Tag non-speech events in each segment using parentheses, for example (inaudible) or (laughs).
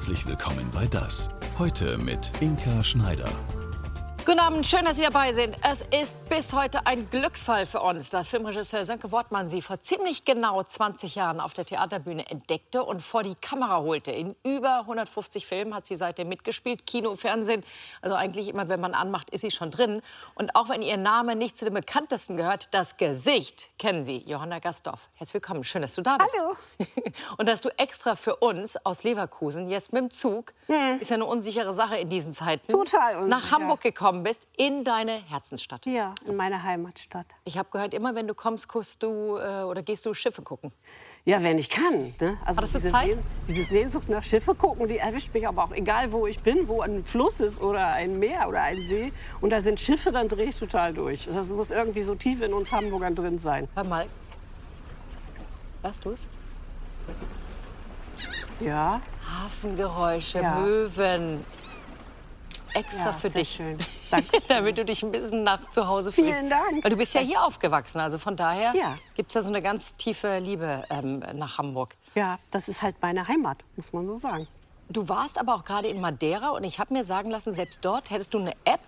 Herzlich willkommen bei Das. Heute mit Inka Schneider. Guten Abend, schön, dass Sie dabei sind. Es ist bis heute ein Glücksfall für uns, dass Filmregisseur Sönke Wortmann Sie vor ziemlich genau 20 Jahren auf der Theaterbühne entdeckte und vor die Kamera holte. In über 150 Filmen hat sie seitdem mitgespielt, Kino, Fernsehen. Also eigentlich immer, wenn man anmacht, ist sie schon drin. Und auch wenn ihr Name nicht zu den bekanntesten gehört, das Gesicht kennen Sie, Johanna Gastorf. Herzlich willkommen, schön, dass du da bist. Hallo. (laughs) Und dass du extra für uns aus Leverkusen jetzt mit dem Zug, ist ja eine unsichere Sache in diesen Zeiten, Total unsicher. nach Hamburg gekommen bist, in deine Herzensstadt. Ja, in meiner Heimatstadt. Ich habe gehört, immer wenn du kommst, guckst du äh, oder gehst du Schiffe gucken. Ja, wenn ich kann. Ne? Also diese, Zeit? Sehn, diese Sehnsucht nach Schiffe gucken, die erwischt mich aber auch, egal wo ich bin, wo ein Fluss ist oder ein Meer oder ein See. Und da sind Schiffe, dann drehe ich total durch. Das muss irgendwie so tief in uns Hamburgern drin sein. Hör mal. Hörst du es? Ja, Hafengeräusche, Ja. Möwen. Extra Ja, für dich. schön. (laughs) Danke. Damit du dich ein bisschen nach zu Hause Vielen fühlst. Dank. Weil du bist ja hier aufgewachsen. Also von daher Ja. gibt es ja so eine ganz tiefe Liebe ähm, nach Hamburg. ja, das ist halt meine Heimat, muss man so sagen. Du warst aber auch gerade in Madeira und ich habe mir sagen lassen, selbst dort hättest du eine App,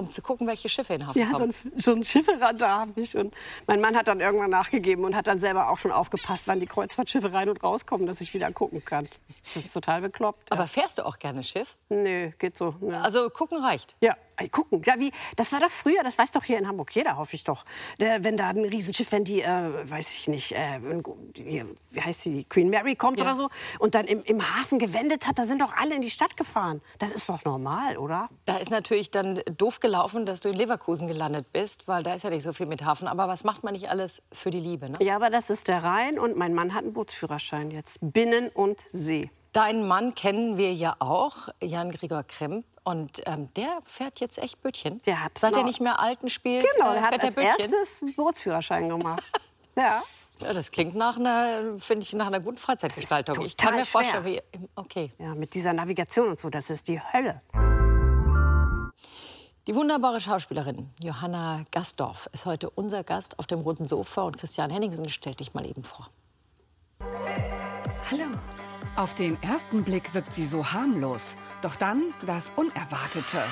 um zu gucken, welche Schiffe in Hafen Ja, so kommen. ein, so ein Schifferadar habe ich. Und mein Mann hat dann irgendwann nachgegeben und hat dann selber auch schon aufgepasst, wann die Kreuzfahrtschiffe rein und rauskommen, dass ich wieder gucken kann. Das ist total bekloppt. Aber ja. fährst du auch gerne Schiff? Nö, geht so. Nö. Also gucken reicht. Ja, gucken. Ja, wie, das war doch früher, das weiß doch hier in Hamburg jeder, hoffe ich doch. Der, wenn da ein Riesenschiff, wenn die, äh, weiß ich nicht, äh, die, wie heißt die, Queen Mary kommt Ja. oder so und dann im, im Hafen gewendet hat, da sind doch alle in die Stadt gefahren. Das ist doch normal, oder? Da ist natürlich dann doof gelaufen, dass du in Leverkusen gelandet bist, weil da ist ja nicht so viel mit Hafen. Aber was macht man nicht alles für die Liebe? Ne? Ja, aber das ist der Rhein und mein Mann hat einen Bootsführerschein jetzt. Binnen und See. Deinen Mann kennen wir ja auch, Jan Gregor Kremp. Und ähm, der fährt jetzt echt Bötchen. Der hat Seit er nicht mehr Alten spielt, Genau, äh, der hat fährt er als Bötchen. erstes einen Bootsführerschein gemacht. (laughs) ja. Ja, das klingt nach einer, finde ich, nach einer guten Freizeitgestaltung. Ich kann mir total vorstellen, wie. Okay. ja, mit dieser Navigation und so, das ist die Hölle. Die wunderbare Schauspielerin Johanna Gastorf ist heute unser Gast auf dem roten Sofa. Und Christian Henningsen stellt dich mal eben vor. Hallo. Auf den ersten Blick wirkt sie so harmlos. Doch dann das Unerwartete.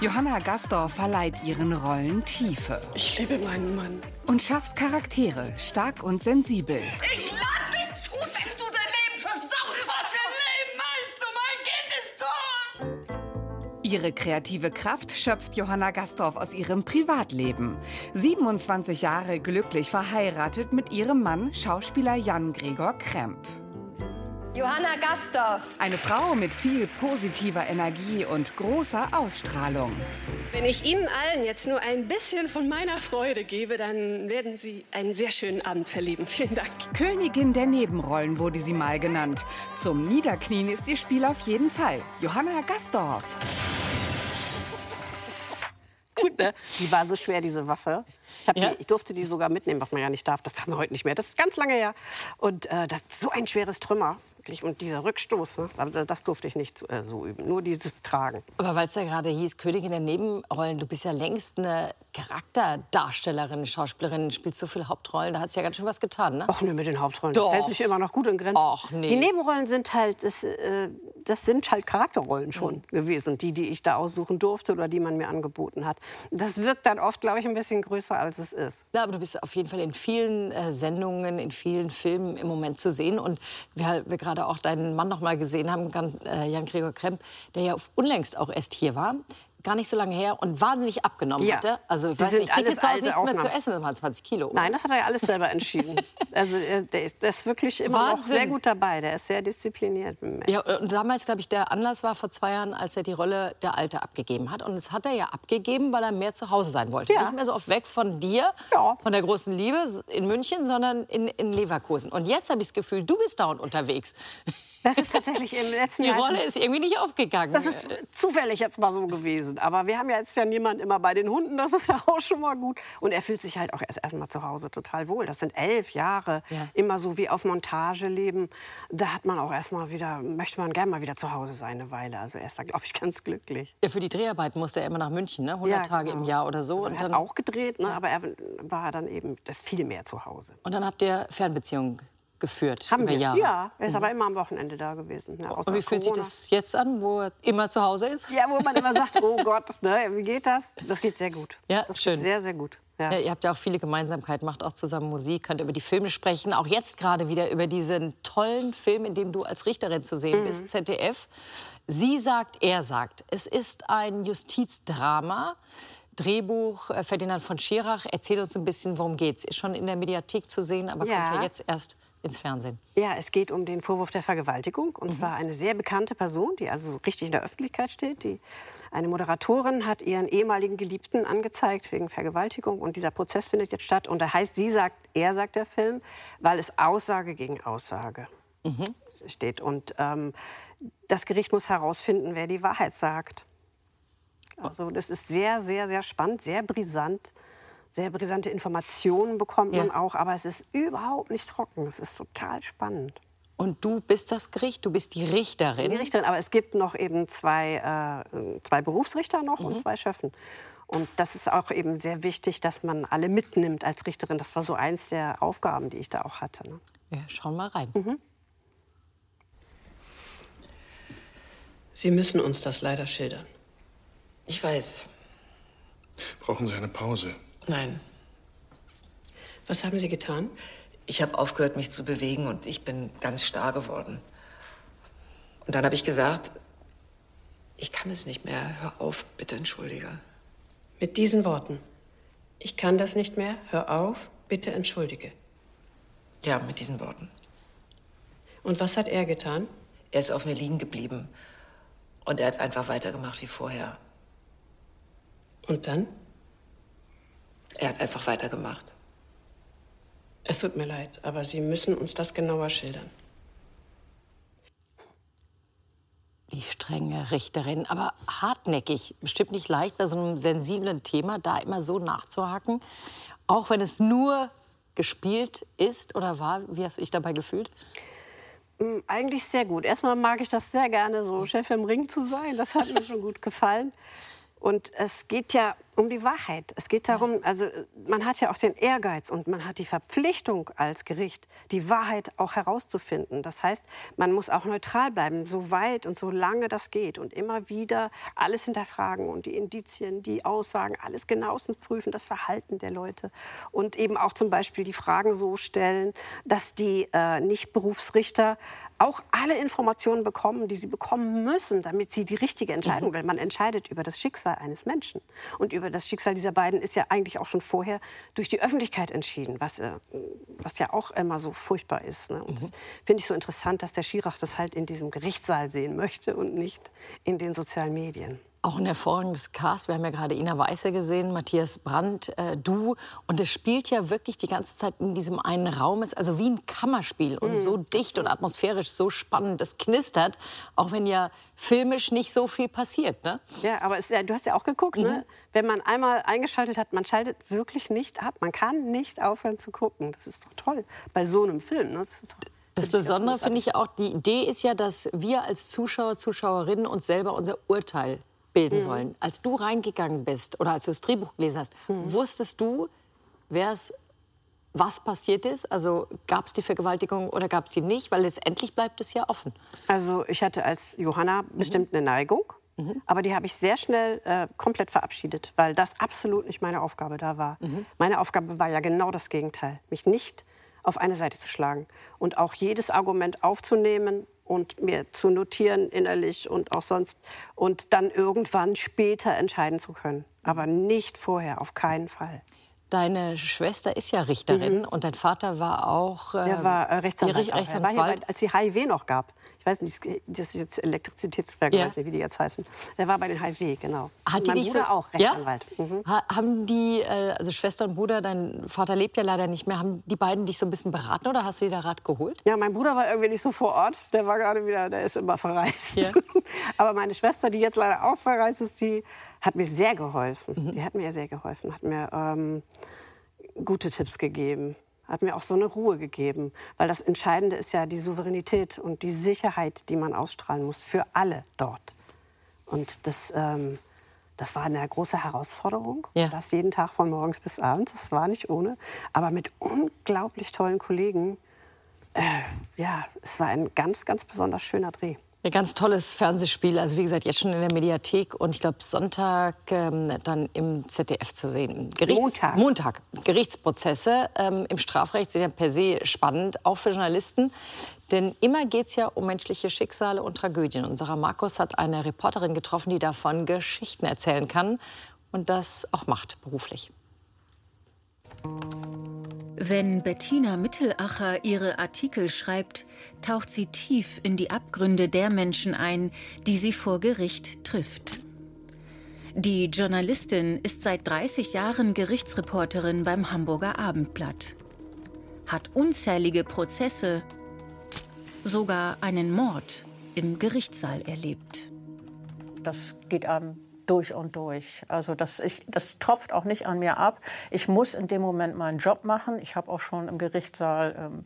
Johanna Gastor verleiht ihren Rollen Tiefe Ich liebe meinen Mann. und schafft Charaktere stark und sensibel. Ich Ihre kreative Kraft schöpft Johanna Gastorf aus ihrem Privatleben. 27 Jahre glücklich verheiratet mit ihrem Mann, Schauspieler Jan Gregor Kremp. Johanna Gastorf. Eine Frau mit viel positiver Energie und großer Ausstrahlung. Wenn ich Ihnen allen jetzt nur ein bisschen von meiner Freude gebe, dann werden Sie einen sehr schönen Abend verleben. (laughs) Vielen Dank. Königin der Nebenrollen wurde sie mal genannt. Zum Niederknien ist ihr Spiel auf jeden Fall. Johanna Gastorf. Gut, ne? Die war so schwer, diese Waffe. Ich, Ja? die, ich durfte die sogar mitnehmen, was man ja nicht darf. Das darf man heute nicht mehr. Das ist ganz lange her. Und äh, das ist so ein schweres Trümmer. Wirklich. Und dieser Rückstoß, ne? Aber das durfte ich nicht äh, so üben. Nur dieses Tragen. Aber weil es ja gerade hieß, Königin der Nebenrollen, du bist ja längst eine Charakterdarstellerin, Schauspielerin, spielst so viele Hauptrollen, da hat sich ja ganz schön was getan, ne? Ach nö, mit den Hauptrollen. Doch. Das hält sich immer noch gut in Grenzen. Och, nee. Die Nebenrollen sind halt, das, äh, das sind halt Charakterrollen schon Mhm. gewesen, die, die ich da aussuchen durfte oder die man mir angeboten hat. Das wirkt dann oft, glaube ich, ein bisschen größer, als es ist. Ja, aber du bist auf jeden Fall in vielen äh, Sendungen, in vielen Filmen im Moment zu sehen. Und wir, wir gerade auch deinen Mann noch mal gesehen haben, äh, Jan-Gregor Kremp, der ja unlängst auch erst hier war. Gar nicht so lange her und wahnsinnig abgenommen Ja. hatte. Also, ich Die weiß nicht, ich krieg alles jetzt zu Hause alte nichts mehr zu Aufnahmen. essen, das waren 20 Kilo. Nein, das hat er ja alles selber entschieden. (laughs) Also er- der ist, der ist wirklich immer noch Wahnsinn. sehr gut dabei. Der ist sehr diszipliniert. Ja, und damals, glaube ich, der Anlass war vor zwei Jahren, als er die Rolle der Alte abgegeben hat. Und das hat er ja abgegeben, weil er mehr zu Hause sein wollte. Ja. Nicht mehr so oft weg von dir, Ja. von der großen Liebe in München, sondern in, in Leverkusen. Und jetzt habe ich das Gefühl, du bist dauernd unterwegs. Das ist tatsächlich im letzten (laughs) Die Jahr. Rolle ist irgendwie nicht aufgegangen. Das ist zufällig jetzt mal so gewesen. Aber wir haben ja jetzt ja niemand immer bei den Hunden. Das ist ja auch schon mal gut. Und er fühlt sich halt auch erst erstmal zu Hause total wohl. Das sind elf Jahre Ja. immer so wie auf Montage leben. Da hat man auch erstmal wieder, möchte man gerne mal wieder zu Hause sein eine Weile. Also er ist da, glaube ich, ganz glücklich. Ja, für die Dreharbeiten musste er immer nach München, ne? 100 Ja, Tage genau. im Jahr oder so. Also und, er dann, hat auch gedreht, ne? aber er war dann eben das viel mehr zu Hause. und dann habt ihr Fernbeziehungen geführt Haben über wir. Jahre. Ja, er ist aber immer am Wochenende da gewesen. Ja, Und wie fühlt sich das jetzt an, wo er immer zu Hause ist? Ja, wo man immer sagt, oh Gott, ne, wie geht das? Das geht sehr gut. Ja, das schön. Geht sehr, sehr gut. Ja. Ja, ihr habt ja auch viele Gemeinsamkeiten, macht auch zusammen Musik, könnt über die Filme sprechen. Auch jetzt gerade wieder über diesen tollen Film, in dem du als Richterin zu sehen bist, ZDF. Sie sagt, er sagt. Es ist ein Justizdrama. Drehbuch äh, Ferdinand von Schirach. Erzähl uns ein bisschen, worum geht's. Ist schon in der Mediathek zu sehen, aber Ja. kommt ja jetzt erst ins Fernsehen. Ja, es geht um den Vorwurf der Vergewaltigung. Und zwar eine sehr bekannte Person, die also so richtig in der Öffentlichkeit steht. Die, eine Moderatorin hat ihren ehemaligen Geliebten angezeigt wegen Vergewaltigung. Und dieser Prozess findet jetzt statt. Und da heißt, sie sagt, er sagt der Film, weil es Aussage gegen Aussage steht. Und ähm, das Gericht muss herausfinden, wer die Wahrheit sagt. Also das ist sehr, sehr, sehr spannend, sehr brisant. Sehr brisante Informationen bekommt man Ja. auch, aber es ist überhaupt nicht trocken. Es ist total spannend. Und du bist das Gericht, du bist die Richterin. Die Richterin, aber es gibt noch eben zwei, äh, zwei Berufsrichter noch und zwei Schöffen. Und das ist auch eben sehr wichtig, dass man alle mitnimmt als Richterin. Das war so eins der Aufgaben, die ich da auch hatte. Ne? Ja, schauen mal rein. Sie müssen uns das leider schildern. Ich weiß. Brauchen Sie eine Pause? Nein. Was haben Sie getan? Ich habe aufgehört, mich zu bewegen und ich bin ganz starr geworden. Und dann habe ich gesagt, ich kann es nicht mehr. Hör auf, bitte entschuldige. Mit diesen Worten. Ich kann das nicht mehr. Hör auf. Bitte entschuldige. Ja, mit diesen Worten. Und was hat er getan? Er ist auf mir liegen geblieben. Und er hat einfach weitergemacht wie vorher. Und dann? Er hat einfach weitergemacht. Es tut mir leid, aber Sie müssen uns das genauer schildern. Die strenge Richterin, aber hartnäckig. Bestimmt nicht leicht bei so einem sensiblen Thema, da immer so nachzuhaken. Auch wenn es nur gespielt ist oder war. Wie hast du dich dabei gefühlt? Mm, Eigentlich sehr gut. Erstmal mag ich das sehr gerne, so Chef im Ring zu sein. Das hat mir schon gut gefallen. Und es geht ja um die Wahrheit. Es geht darum, also äh, man hat ja auch den Ehrgeiz und man hat die Verpflichtung als Gericht, die Wahrheit auch herauszufinden. Das heißt, man muss auch neutral bleiben, so weit und so lange das geht und immer wieder alles hinterfragen und die Indizien, die Aussagen, alles genauestens prüfen, das Verhalten der Leute und eben auch zum Beispiel die Fragen so stellen, dass die äh, Nicht-Berufsrichter auch alle Informationen bekommen, die sie bekommen müssen, damit sie die richtige Entscheidung, weil man entscheidet über das Schicksal eines Menschen. Und über das Schicksal dieser beiden ist ja eigentlich auch schon vorher durch die Öffentlichkeit entschieden, was, äh, was ja auch immer so furchtbar ist. Ne? Und das finde ich so interessant, dass der Schirach das halt in diesem Gerichtssaal sehen möchte und nicht in den sozialen Medien. Auch ein hervorragendes Cast. Wir haben ja gerade Ina Weiße gesehen, Matthias Brandt, äh, du. Und es spielt ja wirklich die ganze Zeit in diesem einen Raum. Es ist also wie ein Kammerspiel und so dicht und atmosphärisch so spannend. Es knistert, auch wenn ja filmisch nicht so viel passiert. Ne? Ja, aber es, ja, du hast ja auch geguckt, ne? wenn man einmal eingeschaltet hat, man schaltet wirklich nicht ab. Man kann nicht aufhören zu gucken. Das ist doch toll bei so einem Film. Ne? Das, ist doch, Das Besondere finde ich auch, die Idee ist ja, dass wir als Zuschauer, Zuschauerinnen uns selber unser Urteil bilden sollen. Als du reingegangen bist oder als du das Drehbuch gelesen hast, wusstest du, wer's, was passiert ist? Also gab es die Vergewaltigung oder gab es die nicht? Weil letztendlich bleibt es ja offen. Also ich hatte als Johanna bestimmt eine Neigung, aber die habe ich sehr schnell äh, komplett verabschiedet, weil das absolut nicht meine Aufgabe da war. Meine Aufgabe war ja genau das Gegenteil, mich nicht auf eine Seite zu schlagen und auch jedes Argument aufzunehmen und mir zu notieren innerlich und auch sonst und dann irgendwann später entscheiden zu können, aber nicht vorher, auf keinen Fall. Deine Schwester ist ja Richterin und dein Vater war auch äh, Der war äh, Rechtsanwalt. die auch. Recht- Er war hier, Rechtsanwalt. als die HIV noch gab. Ich weiß nicht, das ist jetzt Elektrizitätswerke, Ja. weiß nicht, wie die jetzt heißen. Der war bei den HIV, genau. Hat die mein dich Bruder so, auch Rechtsanwalt. Ja? Mhm. Ha, haben die, äh, also Schwester und Bruder, dein Vater lebt ja leider nicht mehr, haben die beiden dich so ein bisschen beraten oder hast du dir da Rat geholt? Ja, mein Bruder war irgendwie nicht so vor Ort. Der war gerade wieder, der ist immer verreist. Ja. (laughs) Aber meine Schwester, die jetzt leider auch verreist ist, die hat mir sehr geholfen. Mhm. Die hat mir sehr geholfen, hat mir ähm, gute Tipps gegeben, hat mir auch so eine Ruhe gegeben. Weil das Entscheidende ist ja die Souveränität und die Sicherheit, die man ausstrahlen muss für alle dort. Und das, ähm, das war eine große Herausforderung. Ja. Das jeden Tag von morgens bis abends. Das war nicht ohne. Aber mit unglaublich tollen Kollegen äh, ja, es war ein ganz, ganz besonders schöner Dreh. Ein ganz tolles Fernsehspiel, also wie gesagt, jetzt schon in der Mediathek und ich glaube Sonntag ähm, dann im ZDF zu sehen. Gerichts Montag. Montag. Gerichtsprozesse ähm, im Strafrecht sind ja per se spannend, auch für Journalisten. Denn immer geht es ja um menschliche Schicksale und Tragödien. Unser Markus hat eine Reporterin getroffen, die davon Geschichten erzählen kann und das auch macht beruflich. Wenn Bettina Mittelacher ihre Artikel schreibt, taucht sie tief in die Abgründe der Menschen ein, die sie vor Gericht trifft. Die Journalistin ist seit 30 Jahren Gerichtsreporterin beim Hamburger Abendblatt, hat unzählige Prozesse, sogar einen Mord im Gerichtssaal erlebt. Das geht einem durch und durch. Also das, ich, das tropft auch nicht an mir ab. Ich muss in dem Moment meinen Job machen. Ich habe auch schon im Gerichtssaal ähm,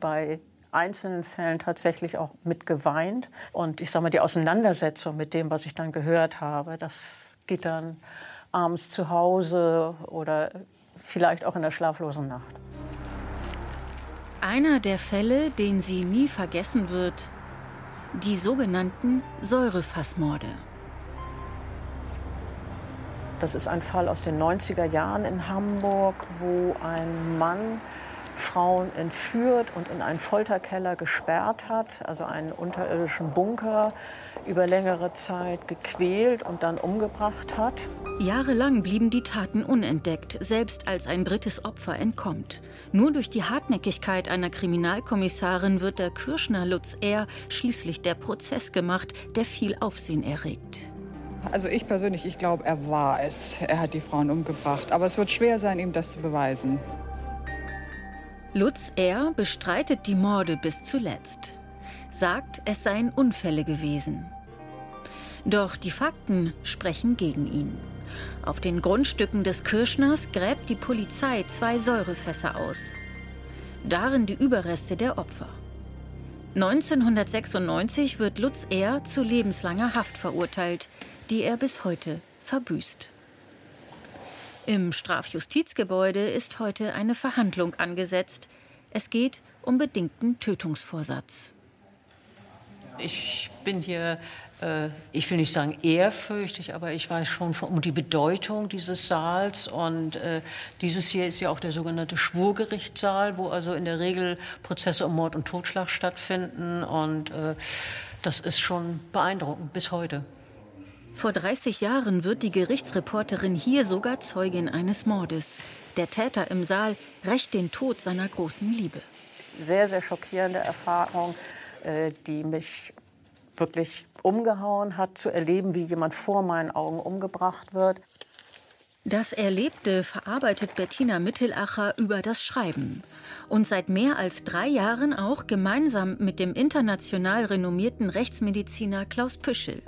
bei einzelnen Fällen tatsächlich auch mit geweint. Und ich sage mal, die Auseinandersetzung mit dem, was ich dann gehört habe, das geht dann abends zu Hause oder vielleicht auch in der schlaflosen Nacht. Einer der Fälle, den sie nie vergessen wird, die sogenannten Säurefassmorde. Das ist ein Fall aus den 90er Jahren in Hamburg, wo ein Mann Frauen entführt und in einen Folterkeller gesperrt hat, also einen unterirdischen Bunker, über längere Zeit gequält und dann umgebracht hat. Jahrelang blieben die Taten unentdeckt, selbst als ein drittes Opfer entkommt. Nur durch die Hartnäckigkeit einer Kriminalkommissarin wird der Kirschner Lutz R. schließlich der Prozess gemacht, der viel Aufsehen erregt. Also ich persönlich, ich glaube, er war es. Er hat die Frauen umgebracht. Aber es wird schwer sein, ihm das zu beweisen. Lutz R. bestreitet die Morde bis zuletzt. Sagt, es seien Unfälle gewesen. Doch die Fakten sprechen gegen ihn. Auf den Grundstücken des Kirschners gräbt die Polizei zwei Säurefässer aus. Darin die Überreste der Opfer. 1996 wird Lutz R. zu lebenslanger Haft verurteilt, die er bis heute verbüßt. Im Strafjustizgebäude ist heute eine Verhandlung angesetzt. Es geht um bedingten Tötungsvorsatz. Ich bin hier, äh, ich will nicht sagen ehrfürchtig, aber ich weiß schon um die Bedeutung dieses Saals. Und äh, dieses hier ist ja auch der sogenannte Schwurgerichtssaal, wo also in der Regel Prozesse um Mord und Totschlag stattfinden. Und äh, das ist schon beeindruckend bis heute. Vor 30 Jahren wird die Gerichtsreporterin hier sogar Zeugin eines Mordes. Der Täter im Saal rächt den Tod seiner großen Liebe. Sehr, sehr schockierende Erfahrung, äh, die mich wirklich umgehauen hat, zu erleben, wie jemand vor meinen Augen umgebracht wird. Das Erlebte verarbeitet Bettina Mittelacher über das Schreiben. Und seit mehr als drei Jahren auch gemeinsam mit dem international renommierten Rechtsmediziner Klaus Püschel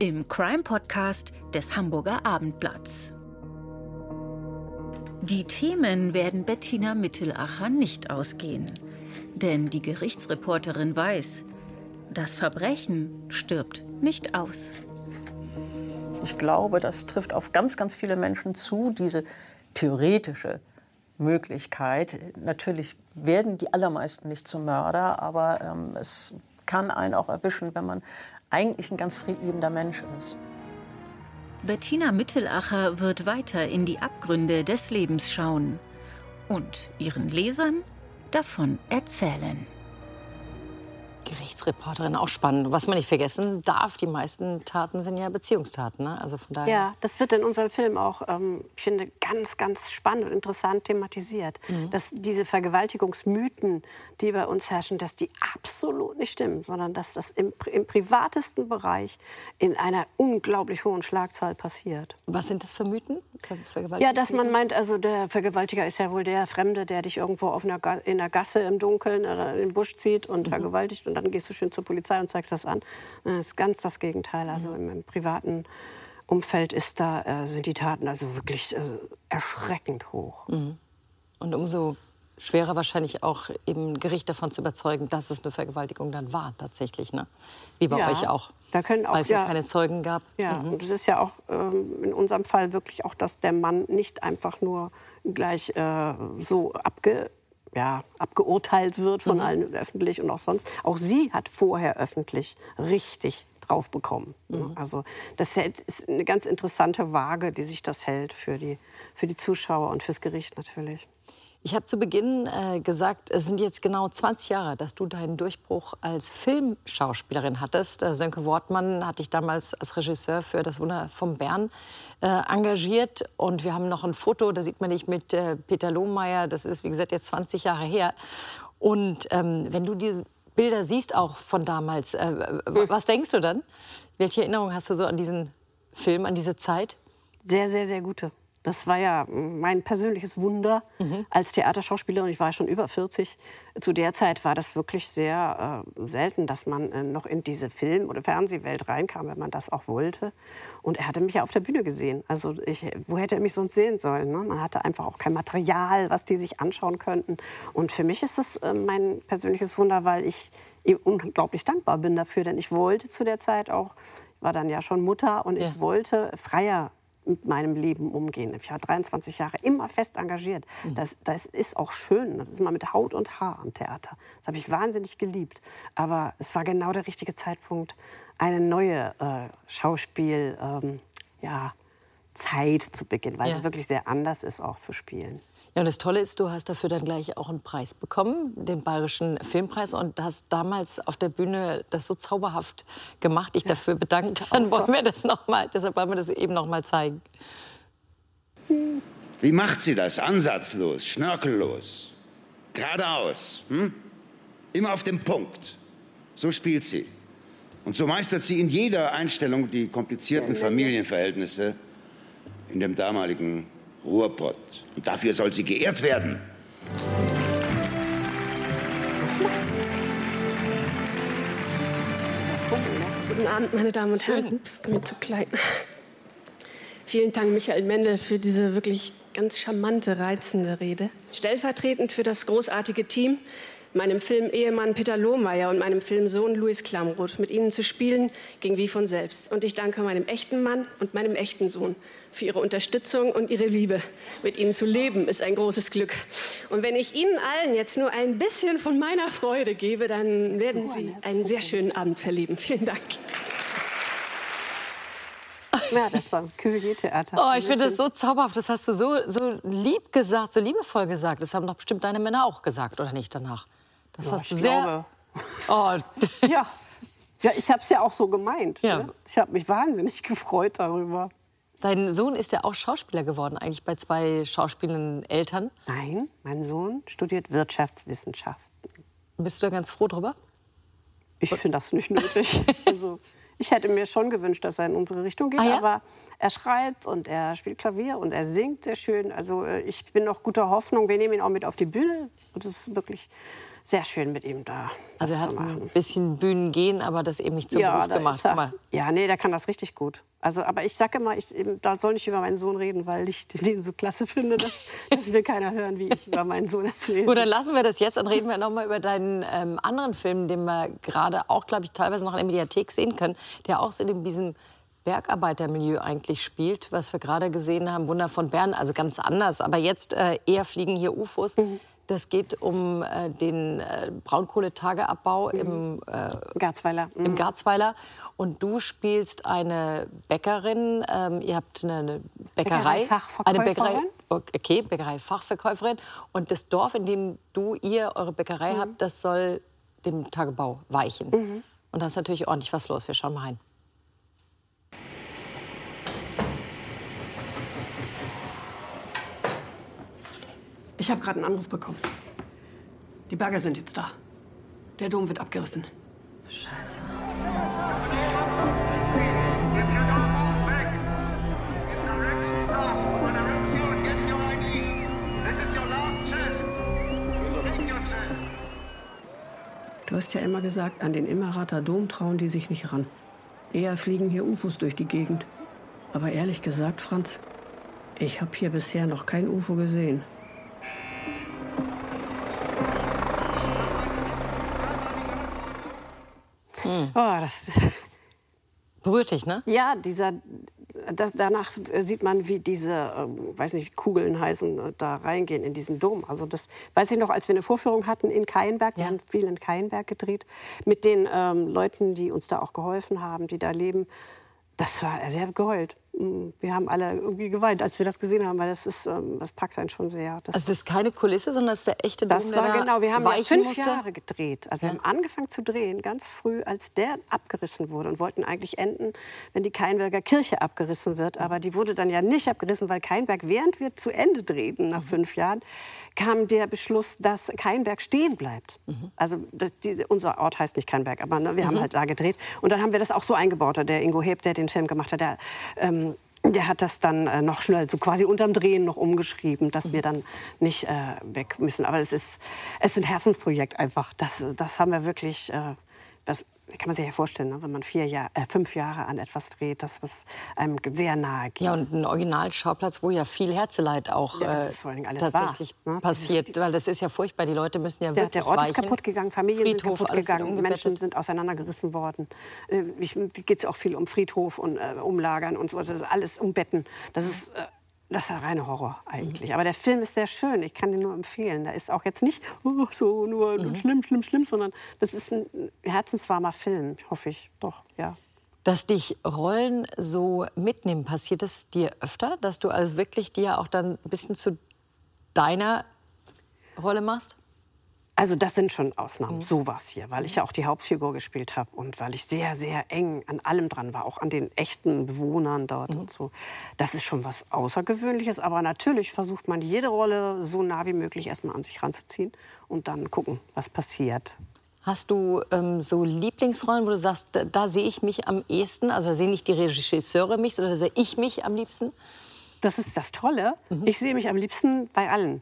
im Crime-Podcast des Hamburger Abendblatts. Die Themen werden Bettina Mittelacher nicht ausgehen. Denn die Gerichtsreporterin weiß, das Verbrechen stirbt nicht aus. Ich glaube, das trifft auf ganz, ganz viele Menschen zu, diese theoretische Möglichkeit. Natürlich werden die allermeisten nicht zum Mörder, aber ähm, es kann einen auch erwischen, wenn man eigentlich ein ganz friedliebender Mensch ist. Bettina Mittelacher wird weiter in die Abgründe des Lebens schauen und ihren Lesern davon erzählen. Gerichtsreporterin, auch spannend. Was man nicht vergessen darf, die meisten Taten sind ja Beziehungstaten. Ne? Also von daher. Ja, das wird in unserem Film auch, ähm, ich finde, ganz, ganz spannend und interessant thematisiert. Mhm. Dass diese Vergewaltigungsmythen, die bei uns herrschen, dass die absolut nicht stimmen, sondern dass das im, im privatesten Bereich in einer unglaublich hohen Schlagzahl passiert. Was sind das für Mythen? Ver ja, dass man meint, also der Vergewaltiger ist ja wohl der Fremde, der dich irgendwo auf einer in der Gasse im Dunkeln oder in den Busch zieht und mhm. vergewaltigt und dann gehst du schön zur Polizei und zeigst das an. Das ist ganz das Gegenteil. Also im, im, privaten Umfeld ist da, äh, sind die Taten also wirklich äh, erschreckend hoch. Mhm. Und umso schwerer wahrscheinlich auch eben Gericht davon zu überzeugen, dass es eine Vergewaltigung dann war tatsächlich, ne? Wie bei ja, euch auch. Da können auch weil es ja, ja keine Zeugen gab. Ja, mhm. und es ist ja auch ähm, in unserem Fall wirklich auch, dass der Mann nicht einfach nur gleich äh, so abge ja, abgeurteilt wird von Mhm. allen öffentlich und auch sonst. Auch sie hat vorher öffentlich richtig drauf bekommen. Mhm. Also das ist eine ganz interessante Waage, die sich das hält für die, für die Zuschauer und fürs Gericht natürlich. Ich habe zu Beginn äh, gesagt, es sind jetzt genau 20 Jahre, dass du deinen Durchbruch als Filmschauspielerin hattest. Äh, Sönke Wortmann hat dich damals als Regisseur für Das Wunder vom Bern äh, engagiert. Und wir haben noch ein Foto, da sieht man dich mit äh, Peter Lohmeier. Das ist, wie gesagt, jetzt 20 Jahre her. Und ähm, wenn du diese Bilder siehst, auch von damals, äh, w- was denkst du dann? Welche Erinnerungen hast du so an diesen Film, an diese Zeit? Sehr, sehr, sehr gute. Das war ja mein persönliches Wunder als Theaterschauspielerin. Ich war schon über 40. Zu der Zeit war das wirklich sehr äh, selten, dass man äh, noch in diese Film- oder Fernsehwelt reinkam, wenn man das auch wollte. Und er hatte mich ja auf der Bühne gesehen. Also ich, wo hätte er mich sonst sehen sollen? Ne? Man hatte einfach auch kein Material, was die sich anschauen könnten. Und für mich ist das äh, mein persönliches Wunder, weil ich ihm unglaublich dankbar bin dafür. Denn ich wollte zu der Zeit auch, ich war dann ja schon Mutter und ich wollte freier mit meinem Leben umgehen. Ich war 23 Jahre immer fest engagiert. Das, das ist auch schön. Das ist mal mit Haut und Haar am Theater. Das habe ich wahnsinnig geliebt. Aber es war genau der richtige Zeitpunkt, eine neue äh, Schauspiel, ähm, ja, Zeit zu beginnen, weil Ja. es wirklich sehr anders ist, auch zu spielen. Ja, und das Tolle ist, du hast dafür dann gleich auch einen Preis bekommen, den Bayerischen Filmpreis, und hast damals auf der Bühne das so zauberhaft gemacht, dich dafür bedankt. Dann auch so. wollen wir das noch mal, deshalb wollen wir das eben noch mal zeigen. Wie macht sie das? Ansatzlos, schnörkellos, geradeaus. Hm? Immer auf dem Punkt. So spielt sie. Und so meistert sie in jeder Einstellung die komplizierten Familienverhältnisse in dem damaligen Ruhrpott. Und dafür soll sie geehrt werden. Guten Abend, meine Damen und Herren. Ups, mir zu klein. Vielen Dank, Michael Mendel, für diese wirklich ganz charmante, reizende Rede. Stellvertretend für das großartige Team, meinem Film Ehemann Peter Lohmeier und meinem Film Sohn Louis Klamroth, mit ihnen zu spielen, ging wie von selbst. Und ich danke meinem echten Mann und meinem echten Sohn für ihre Unterstützung und ihre Liebe. Mit ihnen zu leben ist ein großes Glück. Und wenn ich Ihnen allen jetzt nur ein bisschen von meiner Freude gebe, dann werden Sie einen sehr schönen Abend verleben. (laughs) Vielen Dank. Ja, das war Cuvier-Theater. Oh, ich finde das so zauberhaft. Das hast du so, so lieb gesagt, so liebevoll gesagt. Das haben doch bestimmt deine Männer auch gesagt, oder nicht danach? Das Ja, hast ich du sehr. Oh, (laughs) Ja. Ja, ich habe es ja auch so gemeint. Ja. Ne? Ich habe mich wahnsinnig (laughs) gefreut darüber. Dein Sohn ist ja auch Schauspieler geworden, eigentlich bei zwei schauspielenden Eltern. Nein, mein Sohn studiert Wirtschaftswissenschaft. Bist du da ganz froh drüber? Ich finde das nicht nötig. (laughs) also, ich hätte mir schon gewünscht, dass er in unsere Richtung geht, Ah, ja? aber er schreibt und er spielt Klavier und er singt sehr schön. Also äh, ich bin noch guter Hoffnung. Wir nehmen ihn auch mit auf die Bühne und es ist wirklich sehr schön mit ihm da. Also er hat ein bisschen Bühnen gehen, aber das eben nicht zum Beruf da gemacht. er. Ja, nee, der kann das richtig gut. Also, aber ich sage immer, ich da soll nicht über meinen Sohn reden, weil ich den so klasse finde, dass, (laughs) das will keiner hören, wie ich über meinen Sohn erzähle. Gut, dann lassen wir das jetzt. Dann reden wir noch mal über deinen ähm, anderen Film, den wir gerade auch, glaube ich, teilweise noch in der Mediathek sehen können, der auch so in diesem Bergarbeitermilieu eigentlich spielt, was wir gerade gesehen haben, Wunder von Bern, also ganz anders. Aber jetzt äh, eher fliegen hier UFOs. Das geht um äh, den äh, Braunkohletageabbau im, äh, Garzweiler. im Garzweiler. Und du spielst eine Bäckerin. Ähm, ihr habt eine, eine Bäckerei. Eine Bäckerei. Okay, Bäckerei-Fachverkäuferin. Und das Dorf, in dem du, ihr eure Bäckerei habt, das soll dem Tagebau weichen. Und da ist natürlich ordentlich was los. Wir schauen mal rein. Ich habe gerade einen Anruf bekommen. Die Bagger sind jetzt da. Der Dom wird abgerissen. Scheiße. Du hast ja immer gesagt, an den Immerater Dom trauen die sich nicht ran. Eher fliegen hier UFOs durch die Gegend. Aber ehrlich gesagt, Franz, ich habe hier bisher noch kein UFO gesehen. Oh, das Berührt dich, ne? Ja, dieser das, danach sieht man, wie diese, äh, weiß nicht, wie Kugeln heißen, äh, da reingehen in diesen Dom. Also das weiß ich noch, als wir eine Vorführung hatten in Keinberg, wir haben viel in Keinberg gedreht, mit den ähm, Leuten, die uns da auch geholfen haben, die da leben. Das war sehr geheult. Mm, wir haben alle irgendwie geweint, als wir das gesehen haben, weil das ist, ähm, das packt einen schon sehr. Das also das ist keine Kulisse, sondern das ist der echte Dom, Das war genau. Wir haben ja fünf musste. Jahre gedreht. Also wir haben angefangen zu drehen ganz früh, als der abgerissen wurde und wollten eigentlich enden, wenn die Keinberger Kirche abgerissen wird. Aber die wurde dann ja nicht abgerissen, weil Keinberg, während wir zu Ende drehten nach fünf Jahren, kam der Beschluss, dass Keinberg stehen bleibt. Also das, die, unser Ort heißt nicht Keinberg, aber ne, wir haben Mhm. halt da gedreht. Und dann haben wir das auch so eingebaut. Der Ingo Heb, der den Film gemacht hat, der, ähm, der hat das dann äh, noch schnell, so quasi unterm Drehen noch umgeschrieben, dass wir dann nicht äh, weg müssen. Aber es ist, es ist ein Herzensprojekt einfach. Das, das haben wir wirklich, äh, das kann man sich ja vorstellen, ne? wenn man vier Jahr, äh, fünf Jahre an etwas dreht, das was einem sehr nahe geht. Ja, und ein Originalschauplatz, wo ja viel Herzeleid auch Ja, äh, ist tatsächlich wahr, ne? passiert. Weil das ist ja furchtbar. Die Leute müssen ja Der, wirklich der Ort ist weichen. kaputt gegangen, Familien Friedhof, sind kaputt gegangen. Menschen sind auseinandergerissen worden. Äh, geht es auch viel um Friedhof und äh, Umlagern und so. Das ist alles um Betten. Das ist, äh, das ist der reine Horror eigentlich. Aber der Film ist sehr schön. Ich kann den nur empfehlen. Da ist auch jetzt nicht oh, so nur schlimm, schlimm, schlimm, sondern das ist ein herzenswarmer Film, hoffe ich. Doch, ja. Dass dich Rollen so mitnehmen, passiert es dir öfter? Dass du also wirklich dir auch dann ein bisschen zu deiner Rolle machst? Also das sind schon Ausnahmen, sowas hier, weil ich ja auch die Hauptfigur gespielt habe und weil ich sehr, sehr eng an allem dran war, auch an den echten Bewohnern dort und so. Das ist schon was Außergewöhnliches, aber natürlich versucht man jede Rolle so nah wie möglich erstmal an sich ranzuziehen und dann gucken, was passiert. Hast du ähm, so Lieblingsrollen, wo du sagst, da, da sehe ich mich am ehesten? Also da sehen nicht die Regisseure mich, sondern da sehe ich mich am liebsten? Das ist das Tolle. Ich sehe mich am liebsten bei allen.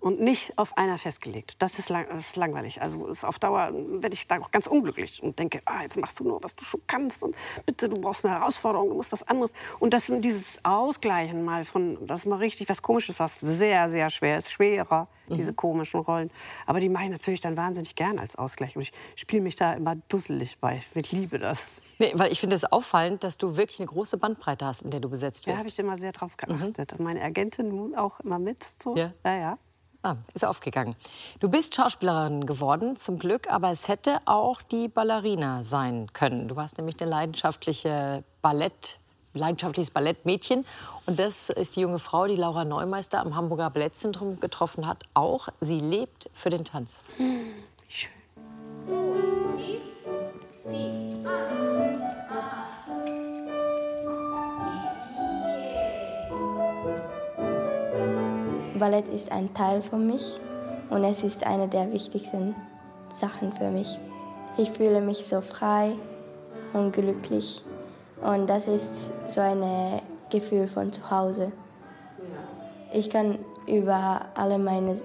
Und nicht auf einer festgelegt. Das ist, lang, das ist langweilig. Also ist auf Dauer werde ich da auch ganz unglücklich und denke, ah, jetzt machst du nur, was du schon kannst und bitte, du brauchst eine Herausforderung, du musst was anderes. Und das dieses Ausgleichen mal von, das ist mal richtig was Komisches, was sehr, sehr schwer ist, schwerer, diese komischen Rollen. Aber die mache ich natürlich dann wahnsinnig gern als Ausgleich. Und ich spiele mich da immer dusselig bei. Ich liebe das. Nee, weil ich finde es auffallend, dass du wirklich eine große Bandbreite hast, in der du besetzt Da wirst. habe ich immer sehr drauf geachtet. Und meine Agentin nun auch immer mit. So. Ja? ja, ja. Ah, ist aufgegangen. Du bist Schauspielerin geworden, zum Glück, aber es hätte auch die Ballerina sein können. Du warst nämlich eine leidenschaftliche Ballett, leidenschaftliches Ballettmädchen. Und das ist die junge Frau, die Laura Neumeister am Hamburger Ballettzentrum getroffen hat. Auch sie lebt für den Tanz. Ballett ist ein Teil von mich und es ist eine der wichtigsten Sachen für mich. Ich fühle mich so frei und glücklich und das ist so ein Gefühl von zu Hause. Ich kann über alle meine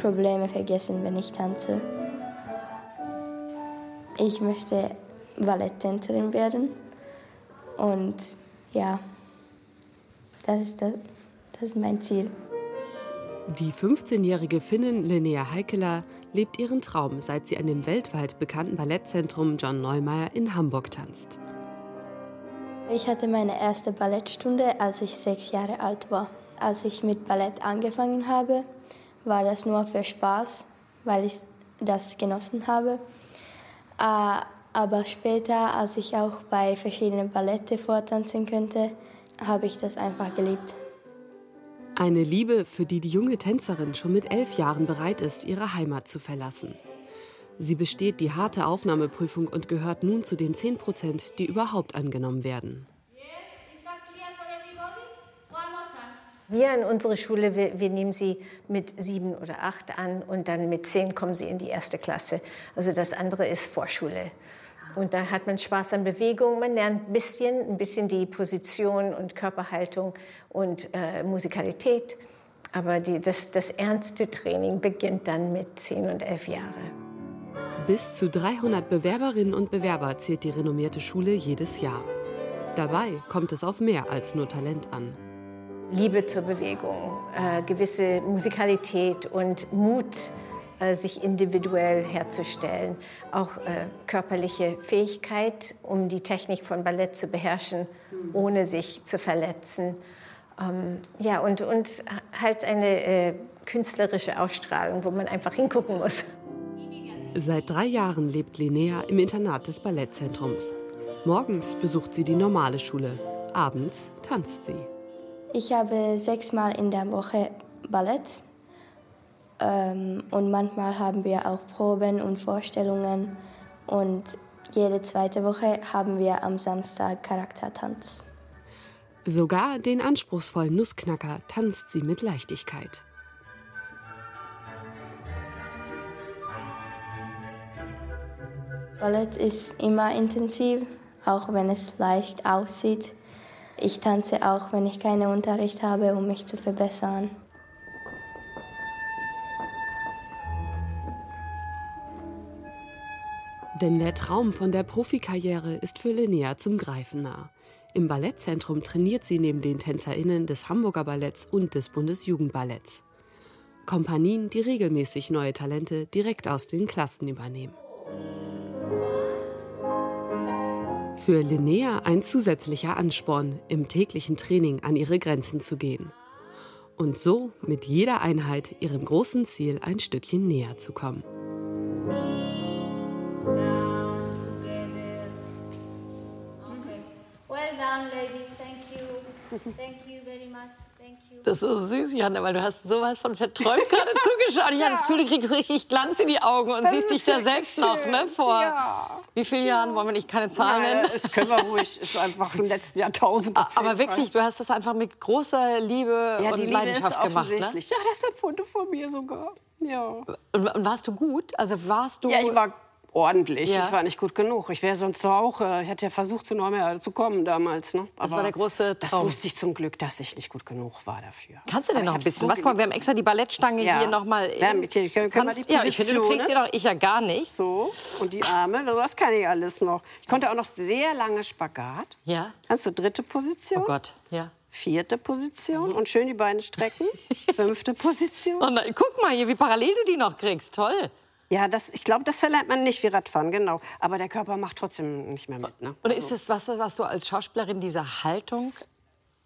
Probleme vergessen, wenn ich tanze. Ich möchte Balletttänzerin werden und ja, das ist, das, das ist mein Ziel. Die 15-jährige Finnin Linnea Heikeler lebt ihren Traum, seit sie an dem weltweit bekannten Ballettzentrum John Neumeier in Hamburg tanzt. Ich hatte meine erste Ballettstunde, als ich sechs Jahre alt war. Als ich mit Ballett angefangen habe, war das nur für Spaß, weil ich das genossen habe. Äh, Aber später, als ich auch bei verschiedenen Ballette vortanzen könnte, habe ich das einfach geliebt. Eine Liebe, für die die junge Tänzerin schon mit elf Jahren bereit ist, ihre Heimat zu verlassen. Sie besteht die harte Aufnahmeprüfung und gehört nun zu den 10 Prozent, die überhaupt angenommen werden. Wir an unserer Schule, wir, wir, nehmen sie mit sieben oder acht an und dann mit zehn kommen sie in die erste Klasse. Also das andere ist Vorschule. Und da hat man Spaß an Bewegung, man lernt ein bisschen, ein bisschen die Position und Körperhaltung und äh, Musikalität. Aber die, das, das ernste Training beginnt dann mit zehn und elf Jahren. Bis zu 300 Bewerberinnen und Bewerber zählt die renommierte Schule jedes Jahr. Dabei kommt es auf mehr als nur Talent an. Liebe zur Bewegung, äh, gewisse Musikalität und Mut, äh, sich individuell herzustellen, auch äh, körperliche Fähigkeit, um die Technik von Ballett zu beherrschen ohne sich zu verletzen. Ähm, ja, und, und halt eine äh, künstlerische Ausstrahlung, wo man einfach hingucken muss. Seit drei Jahren lebt Linnea im Internat des Ballettzentrums. Morgens besucht sie die normale Schule, abends tanzt sie. Ich habe sechsmal in der Woche Ballett ähm, und manchmal haben wir auch Proben und Vorstellungen und jede zweite Woche haben wir am Samstag Charaktertanz. Sogar den anspruchsvollen Nussknacker tanzt sie mit Leichtigkeit. Ballett ist immer intensiv, auch wenn es leicht aussieht. Ich tanze auch, wenn ich keinen Unterricht habe, um mich zu verbessern. Denn der Traum von der Profikarriere ist für Linnea zum Greifen nah. Im Ballettzentrum trainiert sie neben den TänzerInnen des Hamburger Balletts und des Bundesjugendballetts. Kompanien, die regelmäßig neue Talente direkt aus den Klassen übernehmen. Für Linnea ein zusätzlicher Ansporn, im täglichen Training an ihre Grenzen zu gehen. Und so mit jeder Einheit ihrem großen Ziel ein Stückchen näher zu kommen. Das ist so süß, Janne, weil du hast sowas von verträumt gerade (laughs) zugeschaut. Ich ja. hatte das Gefühl, du kriegst richtig Glanz in die Augen und das siehst dich da selbst schön. noch, ne? Vor ja. wie vielen Jahren wollen wir nicht keine Zahlen Nein, nennen? Das können wir ruhig. Ist einfach im letzten Jahrtausend. Aber wirklich, du hast das einfach mit großer Liebe ja, und die Liebe Leidenschaft ist gemacht. Ne? Ja, das ist ein Foto von mir sogar. Ja. Und, und warst du gut? Also warst du? Ja, ich war ordentlich. Ja. Ich war nicht gut genug. Ich wäre sonst auch, ich hätte ja versucht, zu Norma zu kommen damals. Ne? Das war der große Das Traum. wusste ich zum Glück, dass ich nicht gut genug war dafür. Kannst du denn Aber noch ich ein bisschen so was? Guck mal, wir haben extra die Ballettstange Ja. hier nochmal. Ja, können wir die ja, ich finde, du kriegst die Position, doch, ich ja gar nicht. So, und die Arme, das kann ich alles noch. Ich konnte auch noch sehr lange Spagat. Ja. Kannst du dritte Position? Oh Gott, ja. Vierte Position und schön die Beine strecken. (laughs) Fünfte Position. Und dann, guck mal hier, wie parallel du die noch kriegst. Toll. Ja, das, ich glaube, das verlernt man nicht wie Radfahren, genau. Aber der Körper macht trotzdem nicht mehr mit. Ne? Und ist das was, was du als Schauspielerin, diese Haltung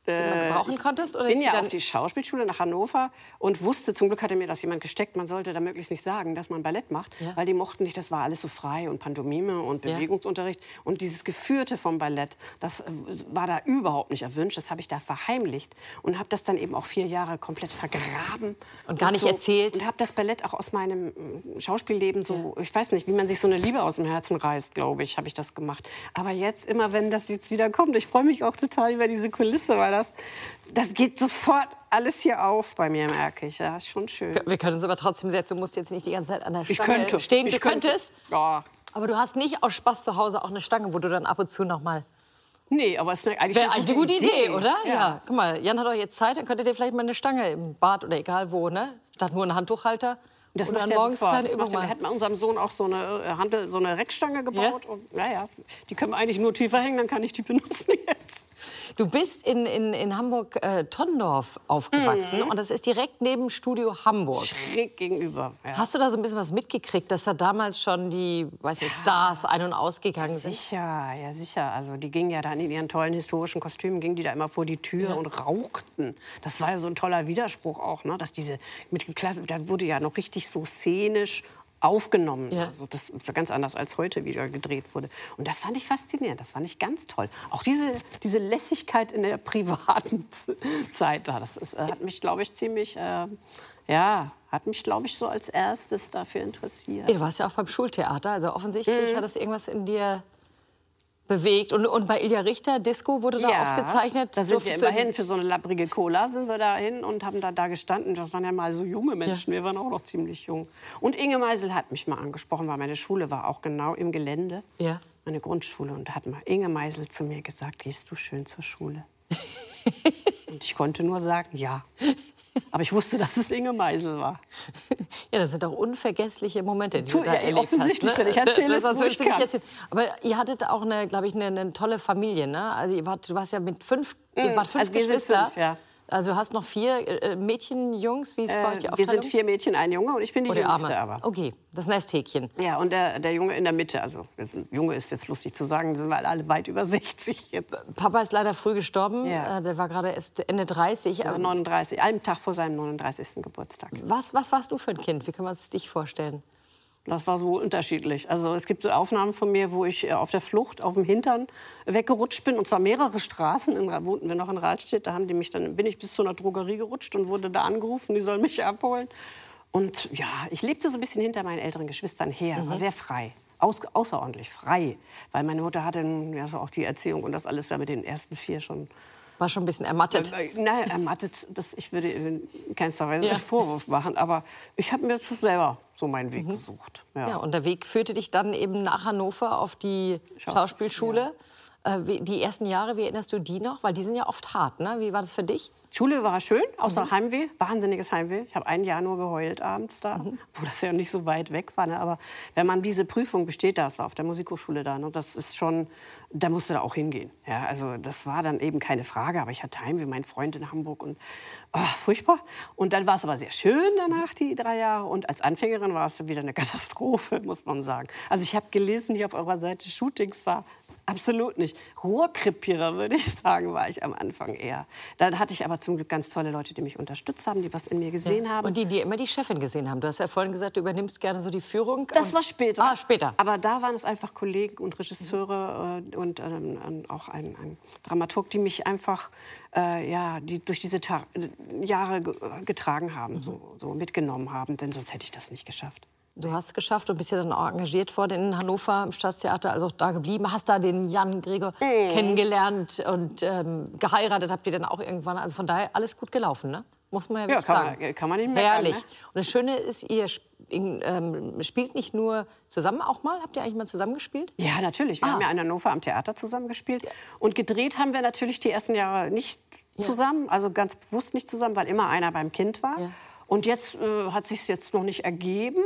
immer gebrauchen konntest? Oder Ich bin ja auf die Schauspielschule nach Hannover und wusste, zum Glück hatte mir das jemand gesteckt, man sollte da möglichst nicht sagen, dass man Ballett macht, Ja. weil die mochten nicht, das war alles so frei und Pantomime und Ja. Bewegungsunterricht. Und dieses Geführte vom Ballett, das äh, war da überhaupt nicht erwünscht, das habe ich da verheimlicht und habe das dann eben auch vier Jahre komplett vergraben. Und gar nicht erzählt? Und habe das Ballett auch aus meinem äh, Schauspielleben so, ich weiß nicht, wie man sich so eine Liebe aus dem Herzen reißt, glaube ich, habe ich das gemacht. Aber jetzt, immer wenn das jetzt wieder kommt, ich freue mich auch total über diese Kulisse, weil das, das geht sofort alles hier auf bei mir, merke ich. Ja, ist schon schön. Wir können uns aber trotzdem setzen. Du musst jetzt nicht die ganze Zeit an der Ich Stange könnte. stehen. Ich du könnte. könntest. Ja. Aber du hast nicht aus Spaß zu Hause auch eine Stange, wo du dann ab und zu noch mal. Nee, aber es ist eigentlich Wäre eigentlich eine gute Idee, oder? Ja. Guck mal, Jan hat doch jetzt Zeit, dann könntet ihr vielleicht mal eine Stange im Bad oder egal wo, ne? Statt nur einen Handtuchhalter. Und das und macht dann morgens sofort. kleine Das Übung. Wir machen. hätten unserem Sohn auch so eine, äh, Handel, so eine Reckstange gebaut. Und, ja, ja, die können wir eigentlich nur tiefer hängen, dann kann ich die benutzen (laughs) jetzt. Du bist in, in, in Hamburg-Tonnendorf aufgewachsen Mhm. und das ist direkt neben Studio Hamburg. Schräg gegenüber. Ja. Hast du da so ein bisschen was mitgekriegt, dass da damals schon die weiß nicht, Stars ein- und ausgegangen sind? Sicher, ja sicher. Also die gingen ja dann in ihren tollen historischen Kostümen, gingen die da immer vor die Tür Ja. und rauchten. Das war ja so ein toller Widerspruch auch, ne? dass diese mit Klasse, da wurde ja noch richtig so szenisch aufgenommen. Ja. Also das ist ganz anders als heute wieder gedreht wurde. Und das fand ich faszinierend, das fand ich ganz toll. Auch diese, diese Lässigkeit in der (laughs) privaten Zeit da, das ist, äh, hat mich, glaube ich, ziemlich, äh, ja, hat mich, glaube ich, so als erstes dafür interessiert. Du warst ja auch beim Schultheater, also offensichtlich Mhm. hat es irgendwas in dir bewegt. Und, und bei Ilja Richter, Disco, wurde da aufgezeichnet. Da sind wir immerhin für so eine lapprige Cola sind wir da hin und haben da, da gestanden. Das waren ja mal so junge Menschen. Wir waren auch noch ziemlich jung. Und Inge Meisel hat mich mal angesprochen, weil meine Schule war auch genau im Gelände. Ja. Meine Grundschule. Und da hat mal Inge Meisel zu mir gesagt, gehst du schön zur Schule? (laughs) und ich konnte nur sagen, ja. (laughs) Aber ich wusste, dass es Inge Meisel war. (laughs) Ja, das sind doch unvergessliche Momente, die Tu- du da ja, erlebt offensichtlich, hast. ne? ich erzähle es, sonst wo ich kann. erzählen. Aber ihr hattet auch, eine, glaube ich, eine, eine tolle Familie. Ne? Also ihr wart, du warst ja mit fünf, ihr Mhm, wart fünf also Geschwister. fünf, ja. Also du hast noch vier äh, Mädchen, Jungs, wie ist bei euch die Äh, wir Aufteilung? sind vier Mädchen, ein Junge und ich bin die Oh, Jüngste Arme. aber. Okay, das Nesthäkchen. Ja, und der, der Junge in der Mitte. Also, Junge ist jetzt lustig zu sagen, sind wir alle weit über 60 jetzt. Papa ist leider früh gestorben. Ja. Äh, der war gerade erst Ende 30. Also 39, einen Tag vor seinem 39. Geburtstag. Was, was warst du für ein Kind? Wie kann man es dich vorstellen? Das war so unterschiedlich. Also es gibt so Aufnahmen von mir, wo ich äh, auf der Flucht auf dem Hintern weggerutscht bin und zwar mehrere Straßen. In, wohnten wir noch in Rahlstedt. Da haben die mich dann bin ich bis zu einer Drogerie gerutscht und wurde da angerufen, die sollen mich abholen. Und ja, ich lebte so ein bisschen hinter meinen älteren Geschwistern her, war Mhm. sehr frei. Aus, außerordentlich frei, weil meine Mutter hatte ja, so auch die Erziehung und das alles ja mit den ersten vier schon War schon ein bisschen ermattet. Äh, Nein, ermattet, das, ich würde in keinster Weise Ja. einen Vorwurf machen, aber ich habe mir so selber so meinen Weg gesucht. Mhm. Ja. und der Weg führte dich dann eben nach Hannover auf die Schauspielschule. Äh, wie, die ersten Jahre, wie erinnerst du die noch? Weil die sind ja oft hart. Ne? Wie war das für dich? Schule war schön, außer Mhm. Heimweh, wahnsinniges Heimweh. Ich habe ein Jahr nur geheult abends da, Mhm. wo das ja nicht so weit weg war. Ne? Aber wenn man diese Prüfung besteht, da ist auf der Musikhochschule da, ne? das ist schon, da musst du da auch hingehen. Ja, also das war dann eben keine Frage, aber ich hatte Heimweh, mein Freund in Hamburg und oh, furchtbar. Und dann war es aber sehr schön danach, die drei Jahre. Und als Anfängerin war es wieder eine (laughs) Katastrophe, muss man sagen. Also ich habe gelesen hier auf eurer Seite Shootings da. Absolut nicht. Rohrkrepierer, würde ich sagen, war ich am Anfang eher. Dann hatte ich aber zum Glück ganz tolle Leute, die mich unterstützt haben, die was in mir gesehen haben. Und die, die immer die Chefin gesehen haben. Du hast ja vorhin gesagt, du übernimmst gerne so die Führung. Das war später. Ah, später. Aber da waren es einfach Kollegen und Regisseure äh, und ähm, ähm, auch ein, ein Dramaturg, die mich einfach äh, ja, die durch diese Ta Jahre ge getragen haben, so, so mitgenommen haben. Denn sonst hätte ich das nicht geschafft. Du hast es geschafft und bist ja dann auch engagiert worden in Hannover im Staatstheater, also auch da geblieben. Hast da den Jan Gregor kennengelernt und ähm, geheiratet habt ihr dann auch irgendwann. Also von daher alles gut gelaufen, ne? Muss man ja Ja, wirklich kann sagen. man- kann man nicht meckern, Herrlich. ne? Und das Schöne ist, ihr ähm, spielt nicht nur zusammen auch mal. Habt ihr eigentlich mal zusammen gespielt? Ja, natürlich. Wir Ah. haben ja in Hannover am Theater zusammengespielt. Und gedreht haben wir natürlich die ersten Jahre nicht zusammen, also ganz bewusst nicht zusammen, weil immer einer beim Kind war. Und jetzt äh, hat sich jetzt noch nicht ergeben,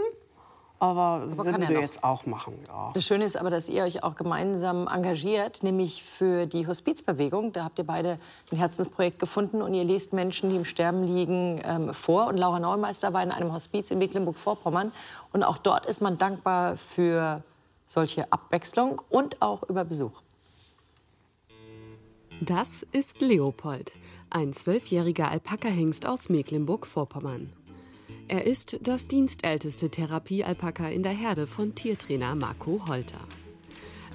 aber, kann würden wir noch. jetzt auch machen. Ja. Das Schöne ist aber, dass ihr euch auch gemeinsam engagiert, nämlich für die Hospizbewegung. Da habt ihr beide ein Herzensprojekt gefunden und ihr lest Menschen, die im Sterben liegen, ähm, vor. Und Laura Neumeister war in einem Hospiz in Mecklenburg-Vorpommern. Und auch dort ist man dankbar für solche Abwechslung und auch über Besuch. Das ist Leopold, ein zwölfjähriger Alpaka-Hengst aus Mecklenburg-Vorpommern. Er ist das dienstälteste Therapie-Alpaka in der Herde von Tiertrainer Marco Holter.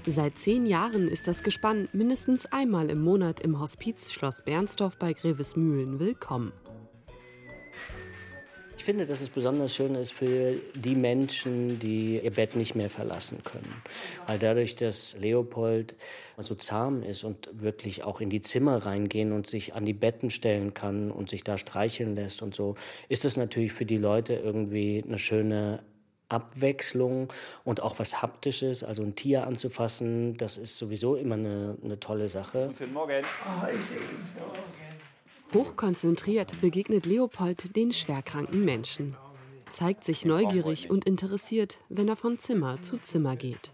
Seit zehn Jahren ist das Gespann mindestens einmal im Monat im Hospiz Schloss Bernsdorf bei Grevesmühlen willkommen. Ich finde, dass es besonders schön ist für die Menschen, die ihr Bett nicht mehr verlassen können. Weil dadurch, dass Leopold so zahm ist und wirklich auch in die Zimmer reingehen und sich an die Betten stellen kann und sich da streicheln lässt und so, ist das natürlich für die Leute irgendwie eine schöne Abwechslung und auch was Haptisches, also ein Tier anzufassen, das ist sowieso immer eine, eine tolle Sache. Guten Morgen. Hochkonzentriert begegnet Leopold den schwerkranken Menschen, zeigt sich neugierig und interessiert, wenn er von Zimmer zu Zimmer geht.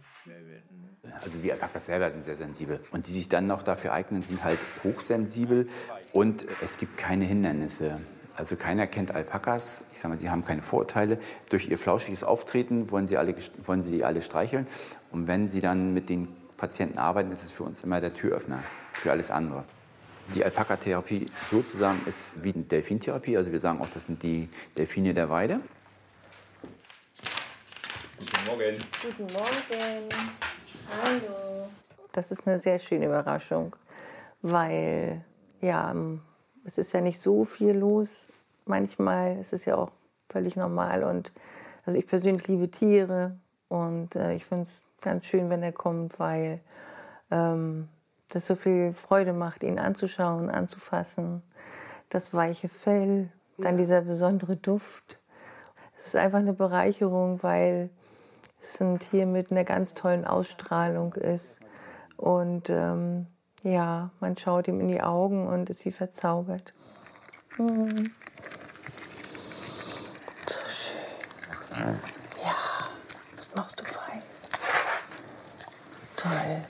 Also die Alpakas selber sind sehr sensibel. Und die sich dann noch dafür eignen, sind halt hochsensibel. Und es gibt keine Hindernisse. Also keiner kennt Alpakas. Ich sage mal, sie haben keine Vorurteile. Durch ihr flauschiges Auftreten wollen sie, alle, wollen sie die alle streicheln. Und wenn sie dann mit den Patienten arbeiten, ist es für uns immer der Türöffner für alles andere. Die Alpaka-Therapie sozusagen ist wie eine Delfintherapie. Also wir sagen auch, das sind die Delfine der Weide. Guten Morgen. Guten Morgen. Hallo. Das ist eine sehr schöne Überraschung, weil ja, es ist ja nicht so viel los. Manchmal ist es ja auch völlig normal und also ich persönlich liebe Tiere und äh, ich finde es ganz schön, wenn er kommt, weil ähm, das so viel Freude macht, ihn anzuschauen, anzufassen. Das weiche Fell, dann dieser besondere Duft. Es ist einfach eine Bereicherung, weil es ein Tier mit einer ganz tollen Ausstrahlung ist. Und ähm, ja, man schaut ihm in die Augen und ist wie verzaubert. Mhm. So schön. Ja, das machst du fein. Toll.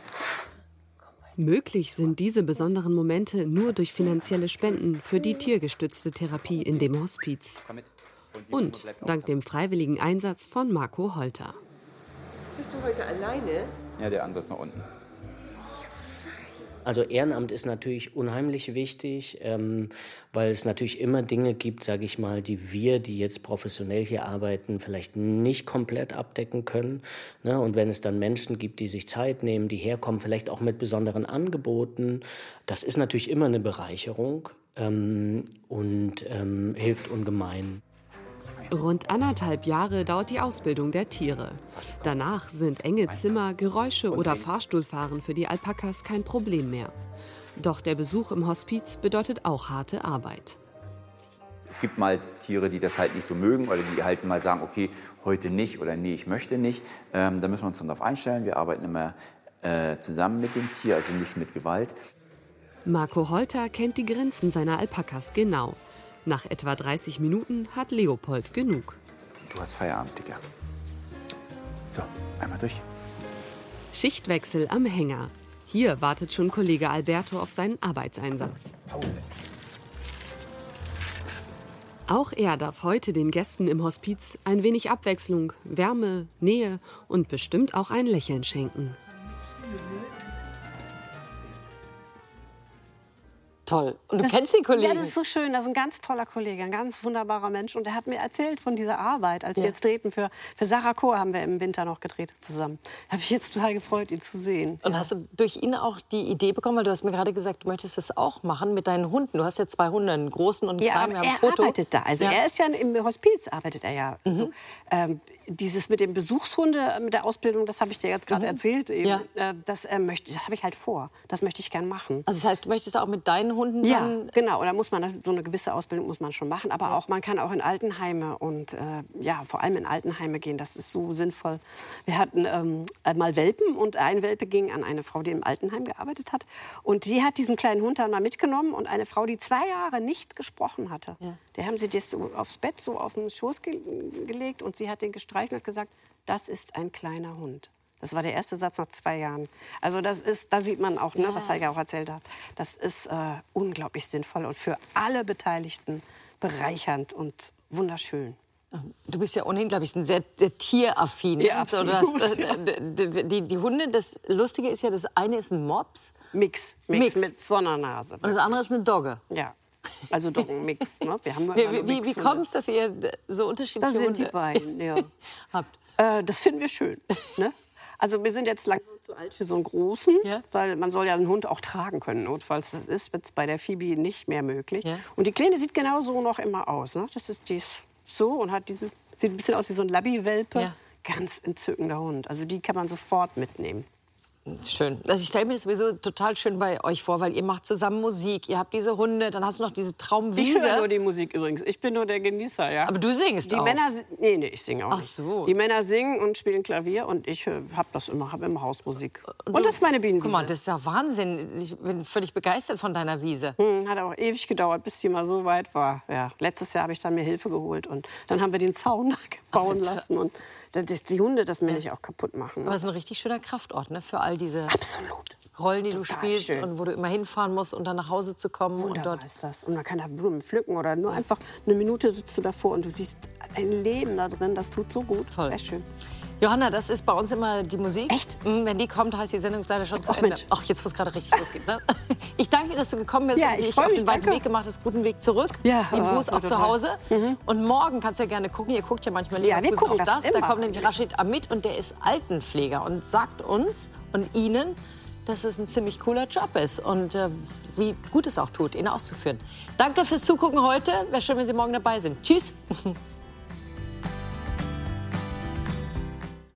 Komm mal Möglich sind diese besonderen Momente nur durch finanzielle Spenden für die tiergestützte Therapie in dem Hospiz. Und dank dem freiwilligen Einsatz von Marco Holter. Bist du heute alleine? Ja, der andere ist noch unten. Also Ehrenamt ist natürlich unheimlich wichtig, ähm, weil es natürlich immer Dinge gibt, sage ich mal, die wir, die jetzt professionell hier arbeiten, vielleicht nicht komplett abdecken können. Ne? Und wenn es dann Menschen gibt, die sich Zeit nehmen, die herkommen, vielleicht auch mit besonderen Angeboten, das ist natürlich immer eine Bereicherung ähm, und ähm, hilft ungemein. Rund anderthalb Jahre dauert die Ausbildung der Tiere. Danach sind enge Zimmer, Geräusche oder Fahrstuhlfahren für die Alpakas kein Problem mehr. Doch der Besuch im Hospiz bedeutet auch harte Arbeit. Es gibt mal Tiere, die das halt nicht so mögen oder die halt mal sagen, okay, heute nicht oder nee, ich möchte nicht. Ähm, da müssen wir uns dann darauf einstellen. Wir arbeiten immer äh, zusammen mit dem Tier, also nicht mit Gewalt. Marco Holter kennt die Grenzen seiner Alpakas genau. Nach etwa 30 Minuten hat Leopold genug. Du hast Feierabend, Digga. So, einmal durch. Schichtwechsel am Hänger. Hier wartet schon Kollege Alberto auf seinen Arbeitseinsatz. Auch er darf heute den Gästen im Hospiz ein wenig Abwechslung, Wärme, Nähe und bestimmt auch ein Lächeln schenken. Toll. Und du Das- kennst die Kollegen? Ja, das ist so schön. Das ist ein ganz toller Kollege, ein ganz wunderbarer Mensch. Und er hat mir erzählt von dieser Arbeit. Als wir Ja. jetzt drehten für, für Sarah Chor, haben wir im Winter noch gedreht zusammen. Habe ich jetzt total gefreut, ihn zu sehen. Und hast du durch ihn auch die Idee bekommen, weil du hast mir gerade gesagt, du möchtest das auch machen mit deinen Hunden. Du hast ja zwei Hunde, einen großen und einen Ja, kleinen. Wir haben er Foto. arbeitet da. Also Ja. Mhm. er ist ja im Hospiz, arbeitet er ja. So. Ähm, dieses mit dem Besuchshunde, mit der Ausbildung, das habe ich dir jetzt gerade Mhm. erzählt. Eben. Ja. Äh, das äh, möchte, das habe ich halt vor. Das möchte ich gern machen. Also das heißt, du möchtest auch mit deinen Hunden Ja, genau. Und da muss man so eine gewisse Ausbildung muss man schon machen. Aber auch man kann auch in Altenheime und äh, ja vor allem in Altenheime gehen. Das ist so sinnvoll. Wir hatten ähm, mal Welpen und ein Welpe ging an eine Frau, die im Altenheim gearbeitet hat. Und die hat diesen kleinen Hund dann mal mitgenommen und eine Frau, die zwei Jahre nicht gesprochen hatte. Der haben sie das so aufs Bett so auf den Schoß ge gelegt und sie hat den gestreichelt und gesagt, das ist ein kleiner Hund. Das war der erste Satz nach zwei Jahren. Also das ist, da sieht man auch, ne, was Heike auch erzählt hat. Das ist äh, unglaublich sinnvoll und für alle Beteiligten bereichernd und wunderschön. Du bist ja ohnehin, glaube ich, ein sehr, sehr tieraffin. Ja, du absolut, hast, ja. äh, die, die, die Hunde, das Lustige ist ja, das eine ist ein Mops. Mix, Mix, mit Sonnernase. Und das andere ist eine Dogge. Ja, also doch ein Mix. Ne? Wir haben Wie, wie, wie, kommt es, dass ihr so unterschiedliche Das sind Hunde die beiden, ja. (laughs) habt? Äh, das finden wir schön. Ne? Also wir sind jetzt langsam zu alt für so einen großen, weil man soll ja einen Hund auch tragen können. Notfalls das ist jetzt bei der Phoebe nicht mehr möglich. Und die Kleine sieht genau so noch immer aus. Ne? Das ist die ist so und hat diese sieht ein bisschen aus wie so ein Labby-Welpe. Ganz entzückender Hund. Also die kann man sofort mitnehmen. Schön. Also ich stelle mir das sowieso total schön bei euch vor, weil ihr macht zusammen Musik, ihr habt diese Hunde, dann hast du noch diese Ich Traumwiese. höre nur die Musik übrigens. Ich bin nur der Genießer, ja. Aber du singst die auch. Männer, nee, nee, ich singe auch Ach nicht. so. Die Männer singen und spielen Klavier und ich äh, habe das immer, habe immer Hausmusik. Und, das ist meine Bienenwiese. Guck mal, das ist ja Wahnsinn. Ich bin völlig begeistert von deiner Wiese. Hm, hat auch ewig gedauert, bis die mal so weit war. Ja, letztes Jahr habe ich dann mir Hilfe geholt und dann haben wir den Zaun (laughs) bauen lassen und das, die Hunde das mir nicht auch kaputt machen. Aber das ist ein richtig schöner Kraftort ne? für all diese Absolut. Rollen, die du Total spielst schön. und wo du immer hinfahren musst, um dann nach Hause zu kommen. und Wunderbar dort ist das. Und man kann da Blumen pflücken oder nur einfach eine Minute sitzt du davor und du siehst ein Leben da drin. Das tut so gut. Toll. Sehr schön. Johanna, das ist bei uns immer die Musik. Echt? wenn die kommt, heißt die Sendung leider schon zu Ach, Ende. Mensch. Ach, jetzt, wo es gerade richtig losgeht. Ne? (laughs) Ich danke dir, dass du gekommen bist Ja, und ich dich auf den weiten. Weg gemacht hast. Guten Weg zurück. Ja, Lieben äh, Gruß auch zu. Hause. Und morgen kannst du ja gerne gucken. Ihr guckt ja manchmal Ja, wir gucken auch das das. Da immer. kommt nämlich Rashid Amit und der ist Altenpfleger und sagt uns und Ihnen, dass es ein ziemlich cooler Job ist und äh, wie gut es auch tut, ihn auszuführen. Danke fürs Zugucken heute. Wäre schön, wenn Sie morgen dabei sind. Tschüss. (laughs)